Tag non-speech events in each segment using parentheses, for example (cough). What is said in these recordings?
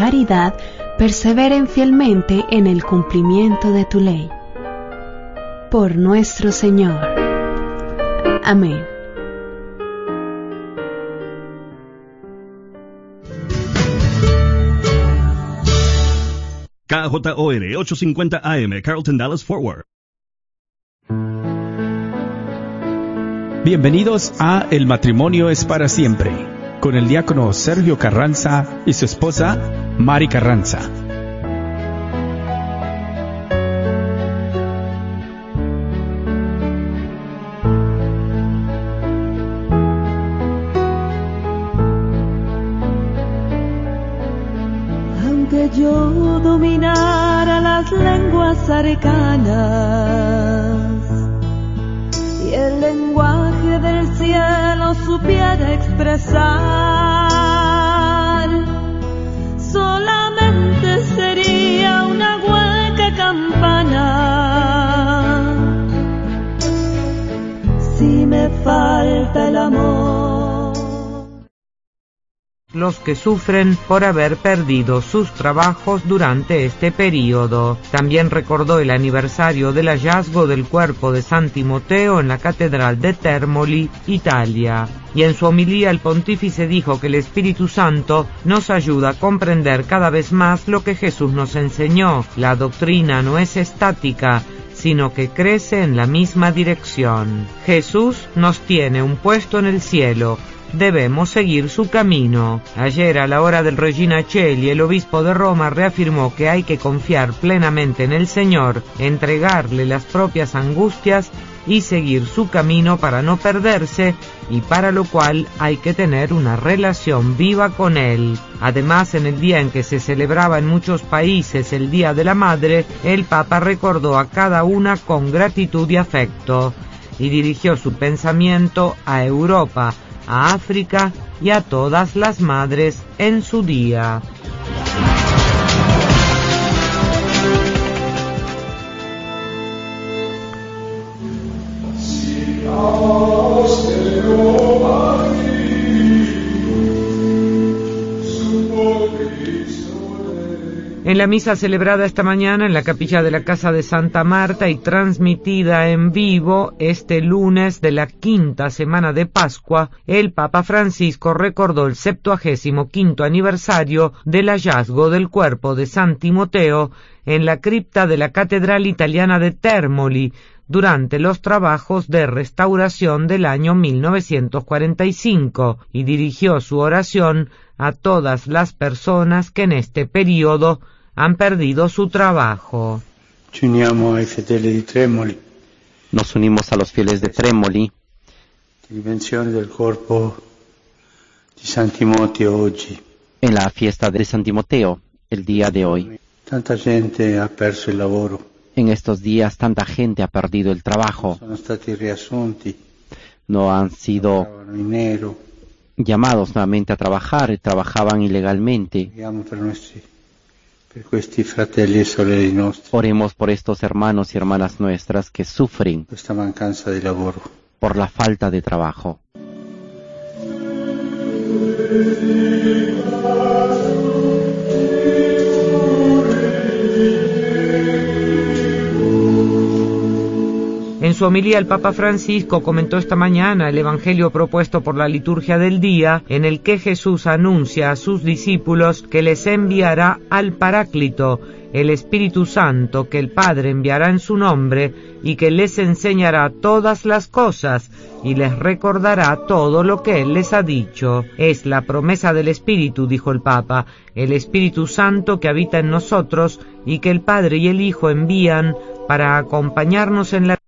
caridad perseveren fielmente en el cumplimiento de tu ley. Por nuestro Señor. Amén. KJOR 850 AM, Carlton Dallas Forward. Bienvenidos a El matrimonio es para siempre, con el diácono Sergio Carranza y su esposa Mari Carranza. side. Los que sufren por haber perdido sus trabajos durante este período. También recordó el aniversario del hallazgo del cuerpo de San Timoteo en la Catedral de Termoli, Italia. Y en su homilía el pontífice dijo que el Espíritu Santo nos ayuda a comprender cada vez más lo que Jesús nos enseñó. La doctrina no es estática, sino que crece en la misma dirección. Jesús nos tiene un puesto en el cielo, debemos seguir su camino. Ayer a la hora del Regina Cheli, el obispo de Roma reafirmó que hay que confiar plenamente en el Señor, entregarle las propias angustias y seguir su camino para no perderse y para lo cual hay que tener una relación viva con Él. Además, en el día en que se celebraba en muchos países el Día de la Madre, el Papa recordó a cada una con gratitud y afecto y dirigió su pensamiento a Europa, a África y a todas las madres en su día. En la misa celebrada esta mañana en la capilla de la Casa de Santa Marta y transmitida en vivo este lunes de la quinta semana de Pascua, el Papa Francisco recordó el septuagésimo quinto aniversario del hallazgo del cuerpo de San Timoteo en la cripta de la Catedral Italiana de Termoli, durante los trabajos de restauración del año 1945 y dirigió su oración a todas las personas que en este periodo han perdido su trabajo. Nos unimos a los fieles de Tremoli dimensione del corpo di San Timoteo oggi. en la fiesta de San Timoteo, el día de hoy. Tanta gente ha perso il lavoro, En estos días tanta gente ha perdido el trabajo, no han sido llamados nuevamente a trabajar, trabajaban ilegalmente. Oremos por estos hermanos y hermanas nuestras que sufren por la falta de trabajo. Su homilía el Papa Francisco comentó esta mañana el Evangelio propuesto por la liturgia del día, en el que Jesús anuncia a sus discípulos que les enviará al Paráclito, el Espíritu Santo que el Padre enviará en su nombre y que les enseñará todas las cosas y les recordará todo lo que Él les ha dicho. Es la promesa del Espíritu, dijo el Papa, el Espíritu Santo que habita en nosotros y que el Padre y el Hijo envían para acompañarnos en la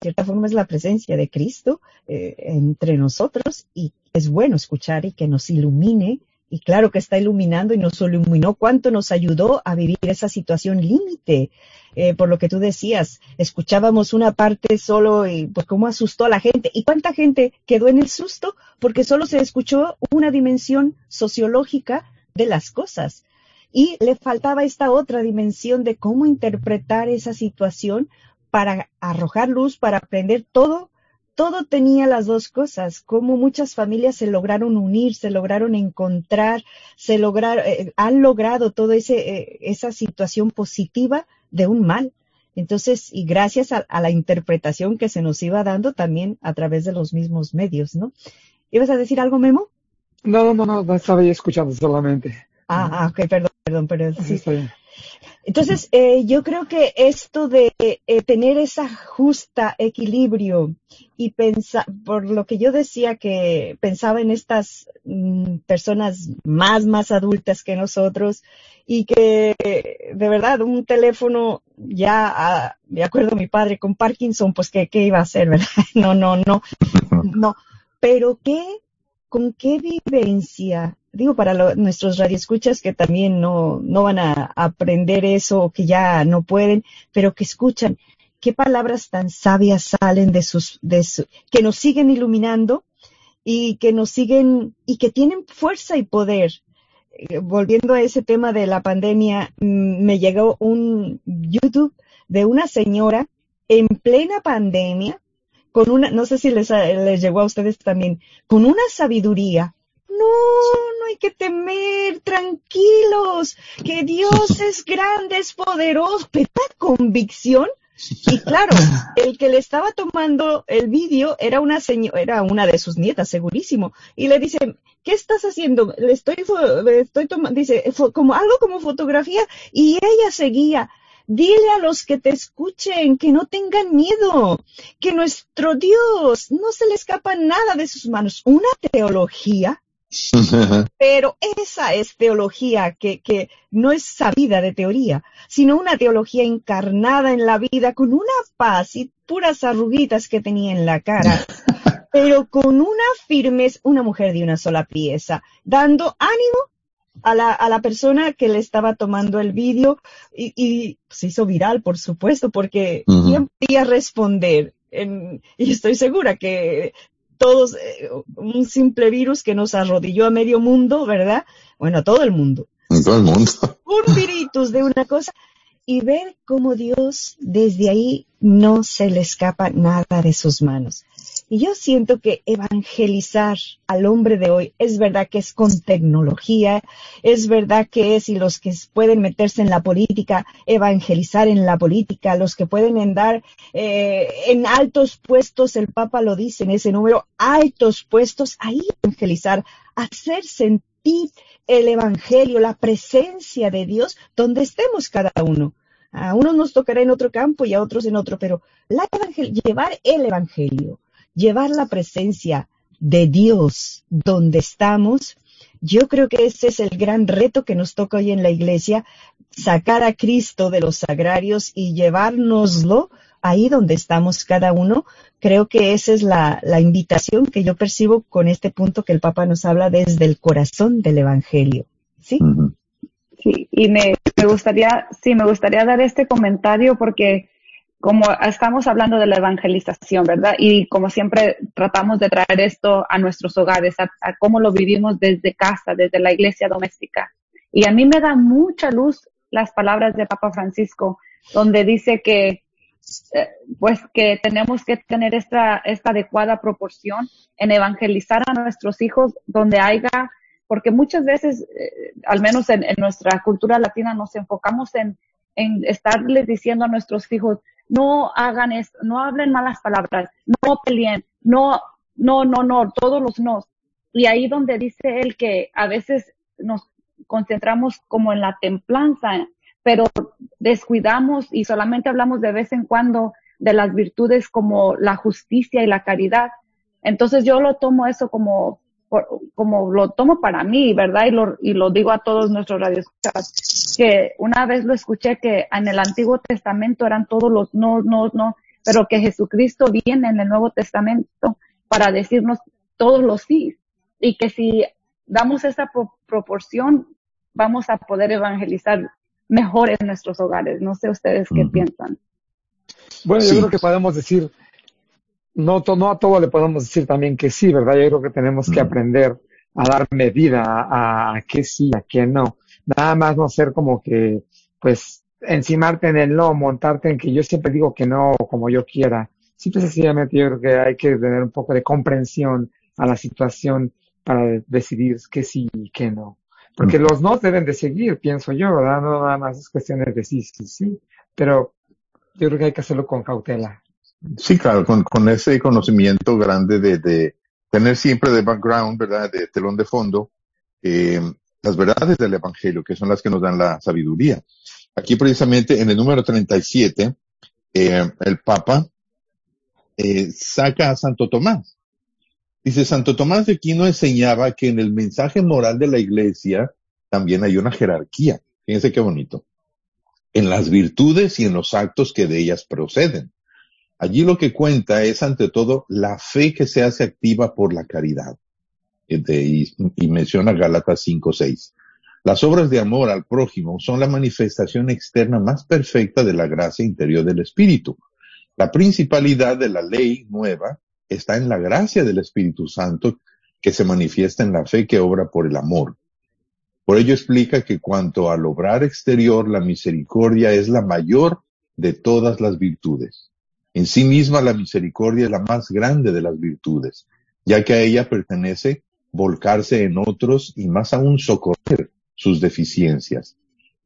cierta forma es la presencia de Cristo eh, entre nosotros y es bueno escuchar y que nos ilumine. Y claro que está iluminando y nos iluminó cuánto nos ayudó a vivir esa situación límite. Eh, por lo que tú decías, escuchábamos una parte solo y pues cómo asustó a la gente. ¿Y cuánta gente quedó en el susto? Porque solo se escuchó una dimensión sociológica de las cosas. Y le faltaba esta otra dimensión de cómo interpretar esa situación para arrojar luz, para aprender todo. Todo tenía las dos cosas, cómo muchas familias se lograron unir, se lograron encontrar, se lograron, eh, han logrado toda eh, esa situación positiva de un mal. Entonces, y gracias a, a, la interpretación que se nos iba dando también a través de los mismos medios, ¿no? ¿Ibas a decir algo, Memo? No, no, no, no, estaba escuchando solamente. Ah, ah, ok, perdón, perdón, pero sí. Entonces, eh, yo creo que esto de eh, tener esa justa equilibrio y pensar, por lo que yo decía que pensaba en estas mm, personas más, más adultas que nosotros y que de verdad un teléfono ya, ah, de acuerdo mi padre con Parkinson, pues ¿qué, qué iba a hacer, (laughs) ¿verdad? No, no, no, (laughs) no. Pero qué, con qué vivencia digo para lo, nuestros radioescuchas que también no, no van a aprender eso, que ya no pueden, pero que escuchan qué palabras tan sabias salen de sus, de su, que nos siguen iluminando y que nos siguen y que tienen fuerza y poder. Eh, volviendo a ese tema de la pandemia, mm, me llegó un YouTube de una señora en plena pandemia con una, no sé si les, les llegó a ustedes también, con una sabiduría no, no hay que temer, tranquilos, que Dios es grande, es poderoso, pero convicción. Y claro, el que le estaba tomando el vídeo era una señora, era una de sus nietas, segurísimo. Y le dice, ¿qué estás haciendo? Le estoy, estoy tomando, dice, como algo como fotografía. Y ella seguía, Dile a los que te escuchen que no tengan miedo, que nuestro Dios no se le escapa nada de sus manos. Una teología (laughs) pero esa es teología que, que no es sabida de teoría, sino una teología encarnada en la vida con una paz y puras arruguitas que tenía en la cara, (laughs) pero con una firmeza, una mujer de una sola pieza, dando ánimo a la, a la persona que le estaba tomando el vídeo y, y se hizo viral, por supuesto, porque ¿quién podía responder? y estoy segura que todos, eh, un simple virus que nos arrodilló a medio mundo, ¿verdad? Bueno, a todo el mundo. A todo el mundo. (laughs) Un virus de una cosa y ver cómo Dios desde ahí no se le escapa nada de sus manos. Y yo siento que evangelizar al hombre de hoy es verdad que es con tecnología, es verdad que es, y los que pueden meterse en la política, evangelizar en la política, los que pueden andar eh, en altos puestos, el Papa lo dice en ese número, altos puestos, ahí evangelizar, hacer sentir el Evangelio, la presencia de Dios, donde estemos cada uno. A unos nos tocará en otro campo y a otros en otro, pero la llevar el Evangelio llevar la presencia de Dios donde estamos, yo creo que ese es el gran reto que nos toca hoy en la iglesia, sacar a Cristo de los sagrarios y llevárnoslo ahí donde estamos cada uno. Creo que esa es la, la invitación que yo percibo con este punto que el Papa nos habla desde el corazón del Evangelio. ¿Sí? Sí, y me, me gustaría, sí, me gustaría dar este comentario porque como estamos hablando de la evangelización, ¿verdad? Y como siempre tratamos de traer esto a nuestros hogares, a, cómo lo vivimos desde casa, desde la iglesia doméstica. Y a mí me da mucha luz las palabras de Papa Francisco, donde dice que, eh, pues que tenemos que tener esta, esta adecuada proporción en evangelizar a nuestros hijos donde haya, porque muchas veces, eh, al menos en, en, nuestra cultura latina, nos enfocamos en, en estarles diciendo a nuestros hijos, no hagan esto, no hablen malas palabras, no peleen, no, no, no, no, todos los no. Y ahí donde dice él que a veces nos concentramos como en la templanza, pero descuidamos y solamente hablamos de vez en cuando de las virtudes como la justicia y la caridad. Entonces yo lo tomo eso como como lo tomo para mí, ¿verdad? Y lo, y lo digo a todos nuestros radioescuchas, que una vez lo escuché que en el Antiguo Testamento eran todos los no, no, no, pero que Jesucristo viene en el Nuevo Testamento para decirnos todos los sí y que si damos esa proporción vamos a poder evangelizar mejor en nuestros hogares. No sé ustedes qué piensan. Bueno, yo creo que podemos decir, no, no a todo le podemos decir también que sí, ¿verdad? Yo creo que tenemos que aprender a dar medida a, a qué sí, a qué no. Nada más no ser como que, pues, encimarte en el no, montarte en que yo siempre digo que no, como yo quiera. Simple sencillamente yo creo que hay que tener un poco de comprensión a la situación para decidir qué sí y qué no. Porque los no deben de seguir, pienso yo, ¿verdad? No nada más es cuestiones de sí, sí, sí. Pero yo creo que hay que hacerlo con cautela. Sí, claro, con, con ese conocimiento grande de, de tener siempre de background, ¿verdad? De telón de fondo, eh, las verdades del Evangelio, que son las que nos dan la sabiduría. Aquí precisamente en el número 37, eh, el Papa eh, saca a Santo Tomás. Dice, Santo Tomás de Aquino enseñaba que en el mensaje moral de la iglesia también hay una jerarquía. Fíjense qué bonito. En las virtudes y en los actos que de ellas proceden. Allí lo que cuenta es ante todo la fe que se hace activa por la caridad. Y, y menciona Gálatas 5.6. Las obras de amor al prójimo son la manifestación externa más perfecta de la gracia interior del Espíritu. La principalidad de la ley nueva está en la gracia del Espíritu Santo que se manifiesta en la fe que obra por el amor. Por ello explica que cuanto al obrar exterior, la misericordia es la mayor de todas las virtudes. En sí misma la misericordia es la más grande de las virtudes, ya que a ella pertenece volcarse en otros y más aún socorrer sus deficiencias.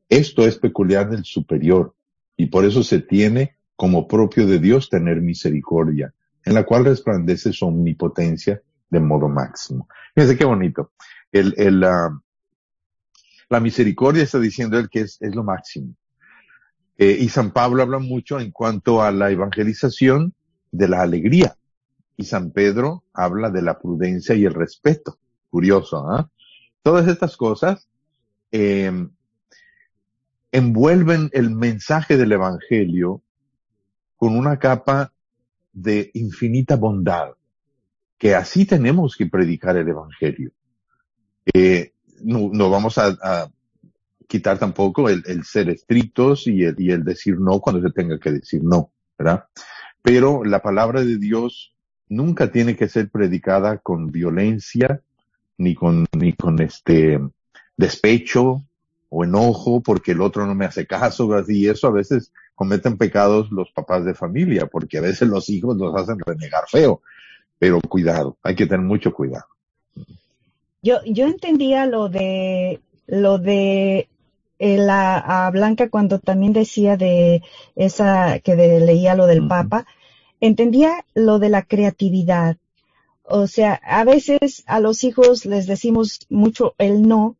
Esto es peculiar del superior y por eso se tiene como propio de Dios tener misericordia, en la cual resplandece su omnipotencia de modo máximo. Fíjense qué bonito. El, el, la misericordia está diciendo él que es lo máximo. Eh, y San Pablo habla mucho en cuanto a la evangelización de la alegría. Y San Pedro habla de la prudencia y el respeto. Curioso, ¿ah? Todas estas cosas eh, envuelven el mensaje del Evangelio con una capa de infinita bondad, que así tenemos que predicar el Evangelio. Eh, no, vamos a, quitar tampoco el, ser estrictos y el, y el decir no cuando se tenga que decir no, ¿verdad? Pero la palabra de Dios nunca tiene que ser predicada con violencia, ni con, ni con este, despecho o enojo porque el otro no me hace caso, y eso a veces cometen pecados los papás de familia, porque a veces los hijos los hacen renegar feo. Pero cuidado, hay que tener mucho cuidado. Yo, yo entendía lo de, lo de eh, la Blanca cuando también decía de esa, que leía lo del Papa, entendía lo de la creatividad. O sea, a veces a los hijos les decimos mucho el no,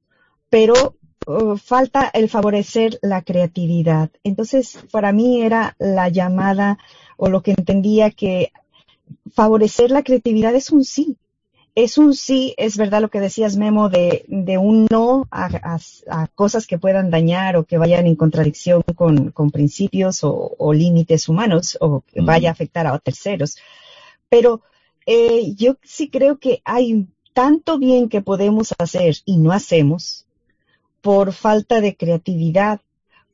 pero uh, falta el favorecer la creatividad. Entonces, para mí era la llamada o lo que entendía que favorecer la creatividad es un sí. Es un sí, es verdad lo que decías, Memo, de, de un no a, cosas que puedan dañar o que vayan en contradicción con, con principios o, límites humanos o que vaya a afectar a terceros. Pero eh, yo sí creo que hay tanto bien que podemos hacer y no hacemos, por falta de creatividad,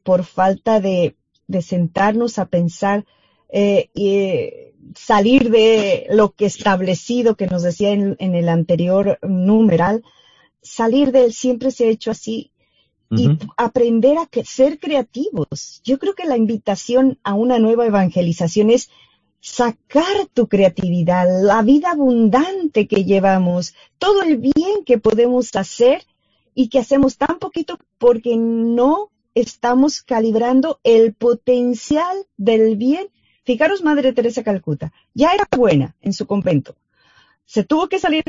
por falta de, sentarnos a pensar eh, y eh, salir de lo que establecido que nos decía en, el anterior numeral, salir de él siempre se ha hecho así y aprender a ser creativos. Yo creo que la invitación a una nueva evangelización es sacar tu creatividad, la vida abundante que llevamos, todo el bien que podemos hacer y que hacemos tan poquito porque no estamos calibrando el potencial del bien. Fijaros, Madre Teresa Calcuta, ya era buena en su convento. Se tuvo que salir,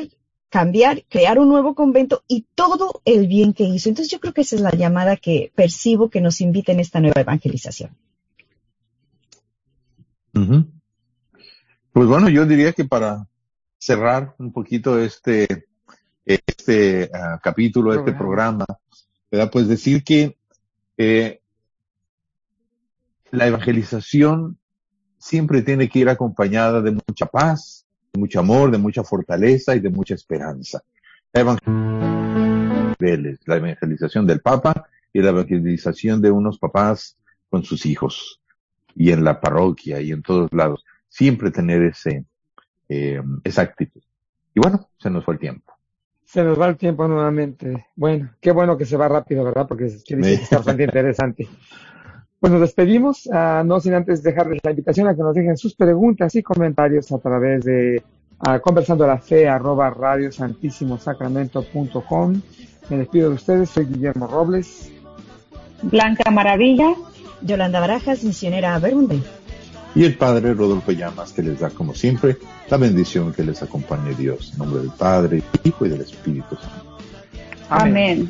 cambiar, crear un nuevo convento y todo el bien que hizo. Entonces yo creo que esa es la llamada que percibo que nos invita en esta nueva evangelización. Pues bueno, yo diría que para cerrar un poquito este este uh, capítulo, este programa, ¿verdad? Pues decir que eh, la evangelización siempre tiene que ir acompañada de mucha paz, de mucho amor, de mucha fortaleza y de mucha esperanza. La evangelización del Papa y la evangelización de unos papás con sus hijos y en la parroquia y en todos lados. Siempre tener ese, eh, esa actitud. Y bueno, se nos fue el tiempo. Se nos va el tiempo nuevamente. Bueno, qué bueno que se va rápido, ¿verdad? Porque quiere decir que está bastante (laughs) interesante. Pues nos despedimos, uh, no sin antes dejarles la invitación a que nos dejen sus preguntas y comentarios a través de uh, conversando la fe arroba radiosantissimosacramento.com. Me despido de ustedes, soy Guillermo Robles. Blanca Maravilla. Yolanda Barajas, misionera Berunde. Y el Padre Rodolfo Llamas, que les da como siempre la bendición que les acompañe Dios. En nombre del Padre, Hijo y del Espíritu Santo. Amén.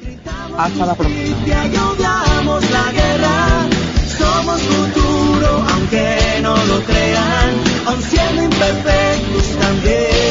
Hasta la próxima. Somos futuro, aunque no lo crean, aun siendo imperfectos también.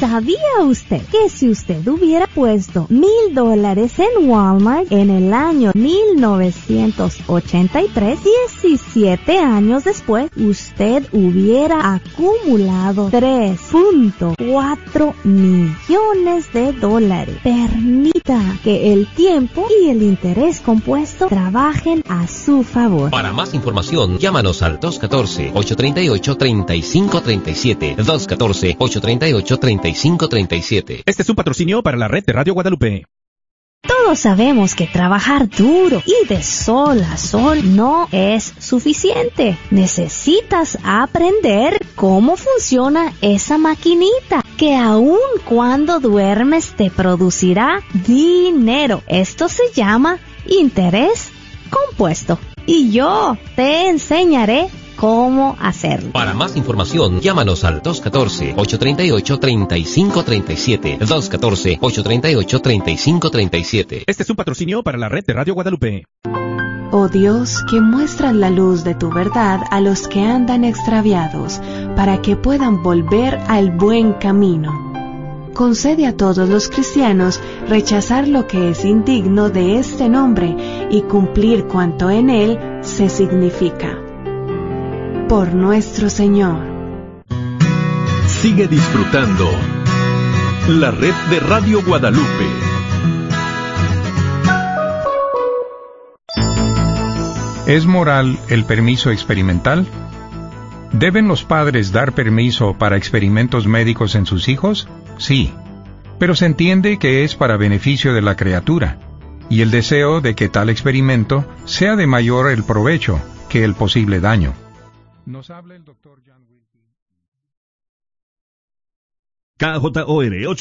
¿Sabía usted que si usted hubiera puesto mil dólares en Walmart en el año 1983, 17 años después, usted hubiera acumulado 3.4 millones de dólares? Permita que el tiempo y el interés compuesto trabajen a su favor. Para más información, llámanos al 214-838-3537. 214-838-3537. Este es un patrocinio para la red de Radio Guadalupe. Todos sabemos que trabajar duro y de sol a sol no es suficiente. Necesitas aprender cómo funciona esa maquinita que aun cuando duermes te producirá dinero. Esto se llama interés compuesto. Y yo te enseñaré cómo hacerlo. Para más información, llámanos al 214-838-3537. 214-838-3537. Este es un patrocinio para la red de Radio Guadalupe. Oh Dios, que muestras la luz de tu verdad a los que andan extraviados, para que puedan volver al buen camino. Concede a todos los cristianos rechazar lo que es indigno de este nombre y cumplir cuanto en él se significa. Por nuestro Señor. Sigue disfrutando la red de Radio Guadalupe. ¿Es moral el permiso experimental? ¿Deben los padres dar permiso para experimentos médicos en sus hijos? Sí, pero se entiende que es para beneficio de la criatura, y el deseo de que tal experimento sea de mayor el provecho que el posible daño. Nos habla el doctor KJOR